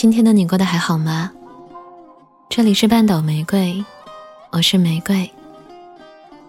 今天的你过得还好吗？这里是半岛玫瑰，我是玫瑰。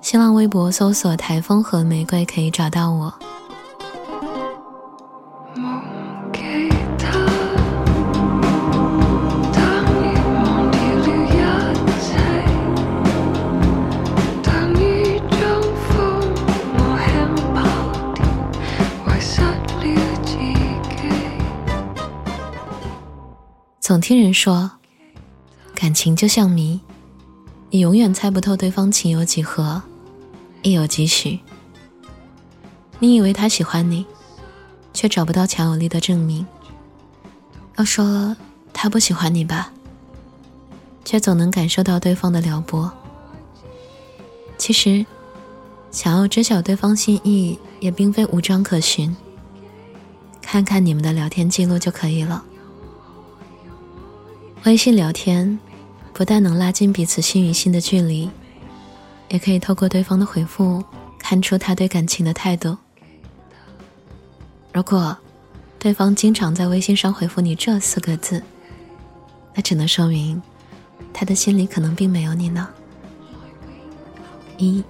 新浪微博搜索“台风和玫瑰”可以找到我。总听人说，感情就像谜，你永远猜不透对方情有几何，意有几许。你以为他喜欢你，却找不到强有力的证明。要说他不喜欢你吧，却总能感受到对方的撩拨。其实，想要知晓对方心意，也并非无章可循。看看你们的聊天记录就可以了。微信聊天，不但能拉近彼此心与心的距离，也可以透过对方的回复看出他对感情的态度。如果对方经常在微信上回复你这四个字，那只能说明他的心里可能并没有你呢。一，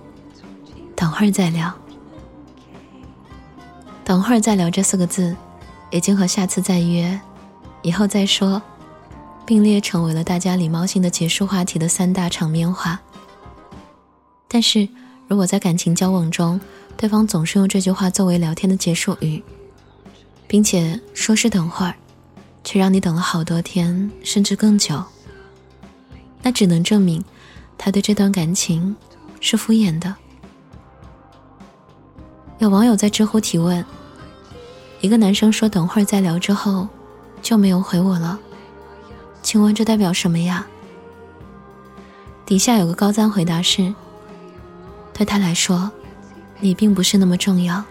等会儿再聊。等会儿再聊这四个字，已经和下次再约，以后再说。并列成为了大家礼貌性的结束话题的三大场面话。但是，如果在感情交往中，对方总是用这句话作为聊天的结束语，并且说是等会儿，却让你等了好多天甚至更久，那只能证明他对这段感情是敷衍的。有网友在知乎提问：一个男生说等会儿再聊之后，就没有回我了。请问这代表什么呀？底下有个高赞回答是：对他来说，你并不是那么重要，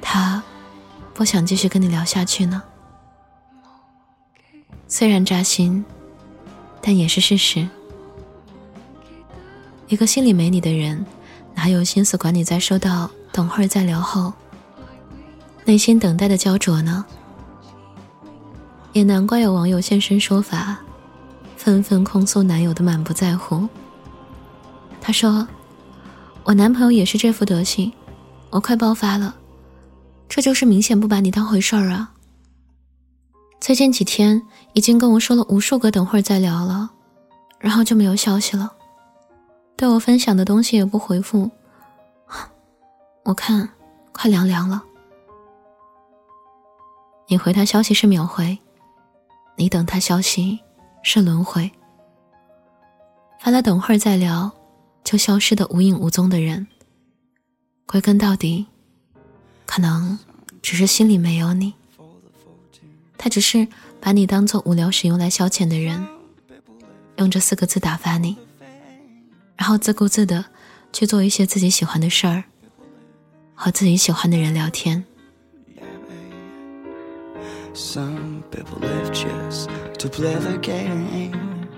他不想继续跟你聊下去呢。虽然扎心，但也是事实。一个心里没你的人，哪有心思管你在收到“等会儿再聊”后，内心等待的焦灼呢？也难怪有网友现身说法，纷纷控诉男友的满不在乎。他说：“我男朋友也是这副德行，我快爆发了，这就是明显不把你当回事儿啊！最近几天已经跟我说了无数个等会儿再聊了，然后就没有消息了，对我分享的东西也不回复，我看快凉凉了。你回他消息是秒回。”你等他消息是轮回，发了等会儿再聊，就消失的无影无踪的人，归根到底，可能只是心里没有你。他只是把你当做无聊使用来消遣的人，用这四个字打发你，然后自顾自的去做一些自己喜欢的事儿，和自己喜欢的人聊天。Some people live just to play the game.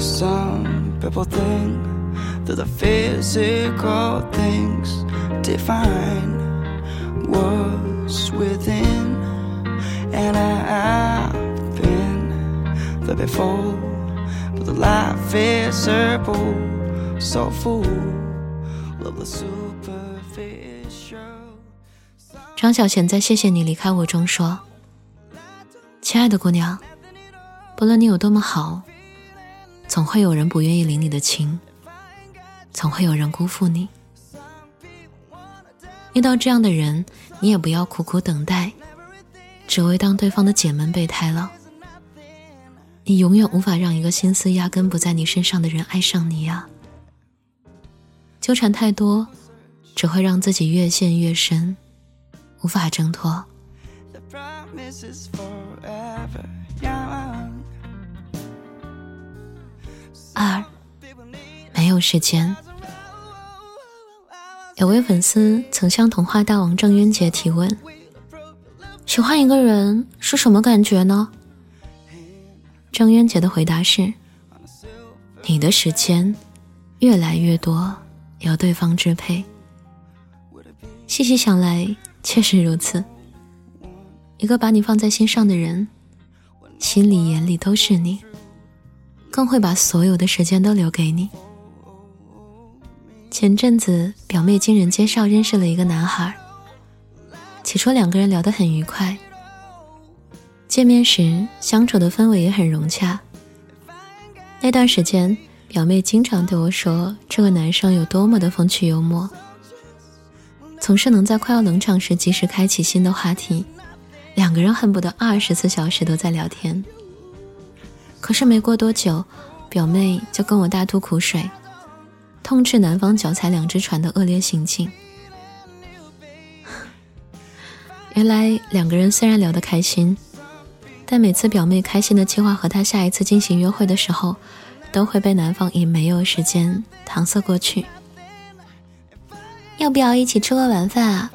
Some people think that the physical things define what's within. And I've been there before, but the life is simple, so full of the superficial. 张小娴在《谢谢你离开我》中说：“亲爱的姑娘，不论你有多么好，总会有人不愿意领你的情，总会有人辜负你。遇到这样的人，你也不要苦苦等待，只为当对方的解闷备胎了。你永远无法让一个心思压根不在你身上的人爱上你呀。纠缠太多，只会让自己越陷越深。”无法挣脱。二，没有时间。有位粉丝曾向童话大王郑渊洁提问：“喜欢一个人是什么感觉呢？”郑渊洁的回答是：“你的时间越来越多，由对方支配。细细想来。”确实如此，一个把你放在心上的人，心里眼里都是你，更会把所有的时间都留给你。前阵子，表妹经人介绍认识了一个男孩。起初两个人聊得很愉快，见面时相处的氛围也很融洽。那段时间，表妹经常对我说这个男生有多么的风趣幽默，总是能在快要冷场时及时开启新的话题，两个人恨不得二十四小时都在聊天。可是没过多久，表妹就跟我大吐苦水。痛斥男方脚踩两只船的恶劣行径。原来两个人虽然聊得开心，但每次表妹开心的计划和他下一次进行约会的时候，都会被男方以没有时间搪塞过去。要不要一起吃个晚饭啊？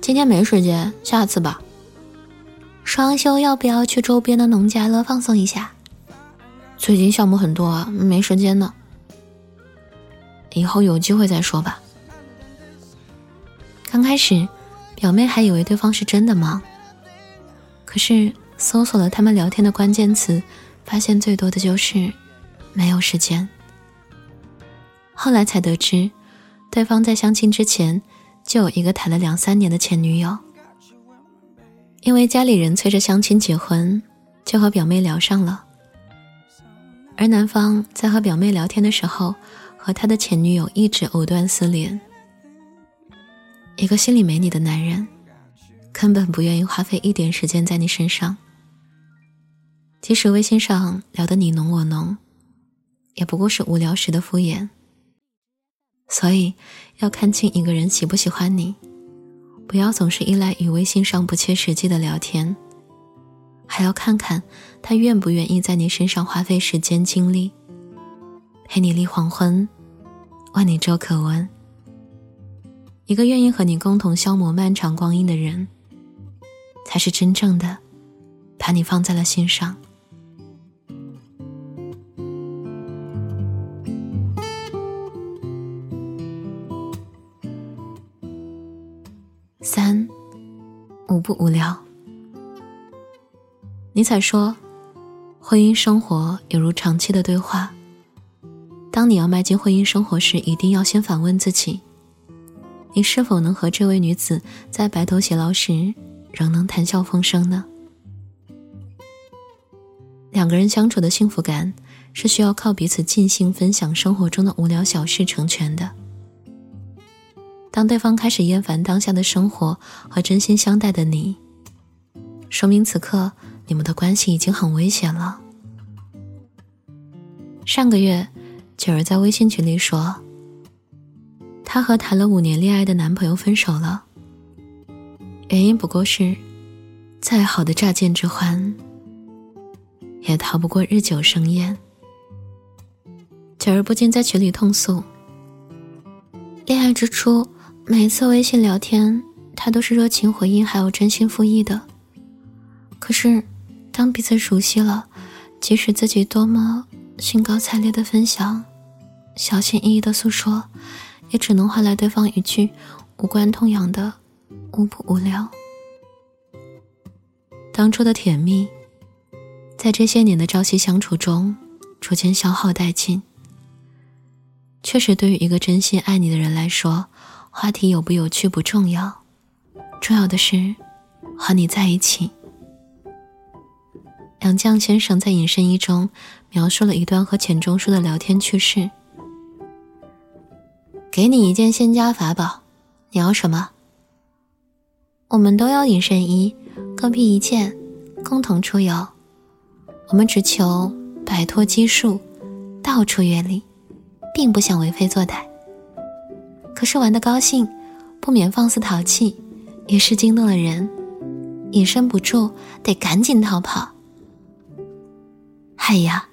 今天没时间，下次吧。双休要不要去周边的农家乐放松一下？最近项目很多啊，没时间呢。以后有机会再说吧。刚开始，表妹还以为对方是真的忙，可是搜索了他们聊天的关键词，发现最多的就是没有时间。后来才得知，对方在相亲之前就有一个谈了两三年的前女友，因为家里人催着相亲结婚，就和表妹聊上了。而男方在和表妹聊天的时候。和他的前女友一直藕断丝连。一个心里没你的男人，根本不愿意花费一点时间在你身上。即使微信上聊得你侬我侬，也不过是无聊时的敷衍。所以，要看清一个人喜不喜欢你，不要总是依赖于微信上不切实际的聊天，还要看看他愿不愿意在你身上花费时间精力。陪你立黄昏，问你粥可温。一个愿意和你共同消磨漫长光阴的人，才是真正的把你放在了心上。不无聊。尼采说：“婚姻生活犹如长期的对话。”当你要迈进婚姻生活时，一定要先反问自己：你是否能和这位女子在白头偕老时仍能谈笑风生呢？两个人相处的幸福感是需要靠彼此尽兴分享生活中的无聊小事成全的。当对方开始厌烦当下的生活和真心相待的你，说明此刻你们的关系已经很危险了。上个月。九儿在微信群里说：“她和谈了五年恋爱的男朋友分手了，原因不过是，再好的乍见之欢，也逃不过日久生厌。”九儿不禁在群里痛诉：“恋爱之初，每次微信聊天，他都是热情回应，还有真心付意的。可是，当彼此熟悉了，即使自己多么兴高采烈的分享。”小心翼翼的诉说，也只能换来对方一句无关痛痒的“无不无聊”。当初的甜蜜，在这些年的朝夕相处中，逐渐消耗殆尽。确实，对于一个真心爱你的人来说，话题有不有趣不重要，重要的是和你在一起。杨绛先生在《隐身衣》中描述了一段和钱钟书的聊天趣事。给你一件仙家法宝，你要什么？我们都要隐身衣，各披一件，共同出游。我们只求摆脱拘束，到处阅历，并不想为非作歹。可是玩的高兴，不免放肆淘气，于是惊动了人，隐身不住，得赶紧逃跑。哎呀，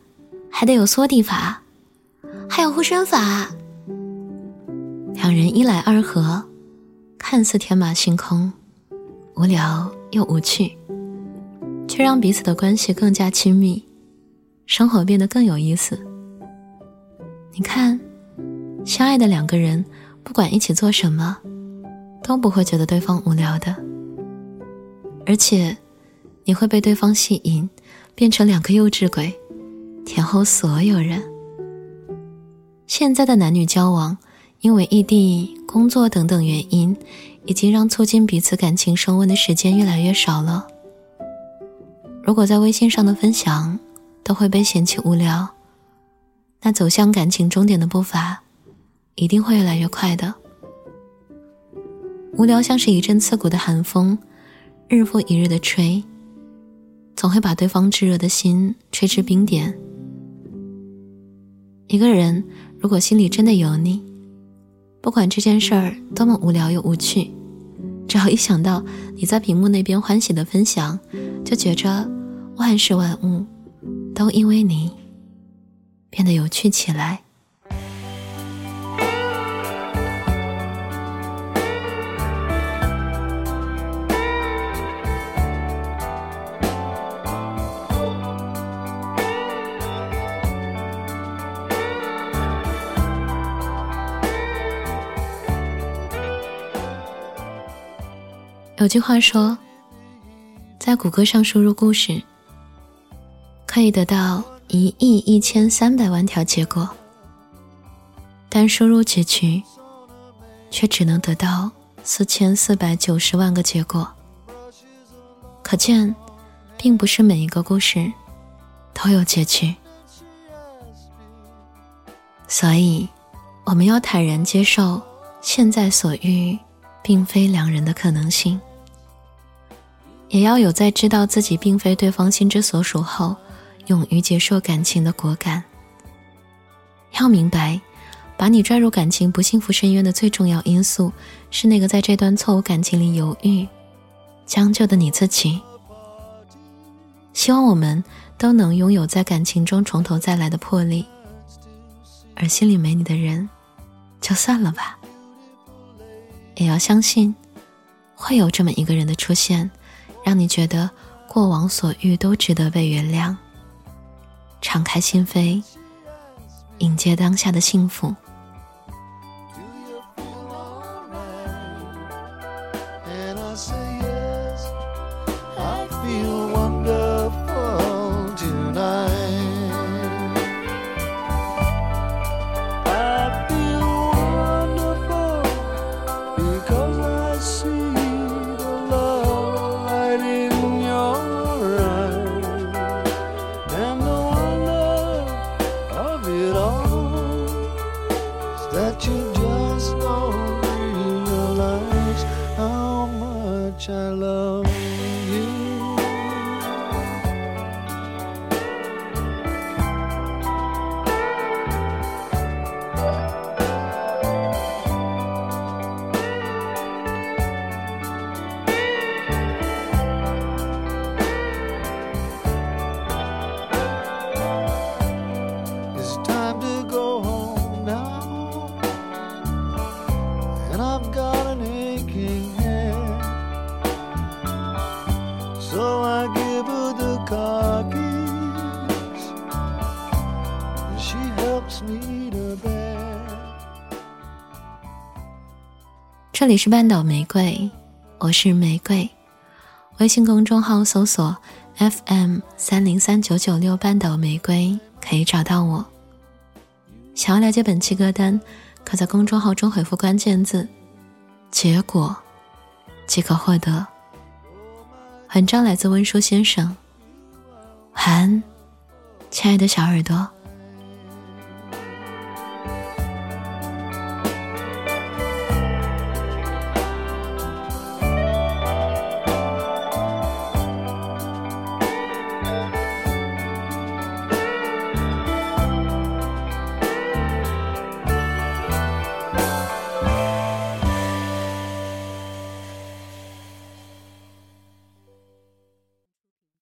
还得有缩地法，还有护身法。两人一来二合，看似天马行空、无聊又无趣，却让彼此的关系更加亲密，生活变得更有意思。你看，相爱的两个人，不管一起做什么，都不会觉得对方无聊的。而且你会被对方吸引，变成两个幼稚鬼，甜后所有人。现在的男女交往，因为异地、工作等等原因，已经让促进彼此感情升温的时间越来越少了。如果在微信上的分享都会被嫌弃无聊，那走向感情终点的步伐，一定会越来越快的。无聊像是一阵刺骨的寒风，日复一日的吹，总会把对方炙热的心吹至冰点。一个人。如果心里真的有你，不管这件事儿多么无聊又无趣，只要一想到你在屏幕那边欢喜的分享，就觉着万事万物都因为你变得有趣起来。有句话说，在谷歌上输入故事，可以得到一亿一千三百万条结果，但输入结局，却只能得到四千四百九十万个结果。可见，并不是每一个故事都有结局，所以，我们要坦然接受现在所遇并非良人的可能性。也要有在知道自己并非对方心之所属后，勇于结束感情的果敢。要明白，把你拽入感情不幸福深渊的最重要因素，是那个在这段错误感情里犹豫、将就的你自己。希望我们都能拥有在感情中从头再来的魄力，而心里没你的人，就算了吧。也要相信，会有这么一个人的出现。让你觉得过往所遇都值得被原谅。敞开心扉，迎接当下的幸福。这里是半岛玫瑰，我是玫瑰。微信公众号搜索 FM 三零三九九六半岛玫瑰可以找到我。想要了解本期歌单，可在公众号中回复关键字“结果”即可获得。文章来自温书先生，晚安，亲爱的小耳朵。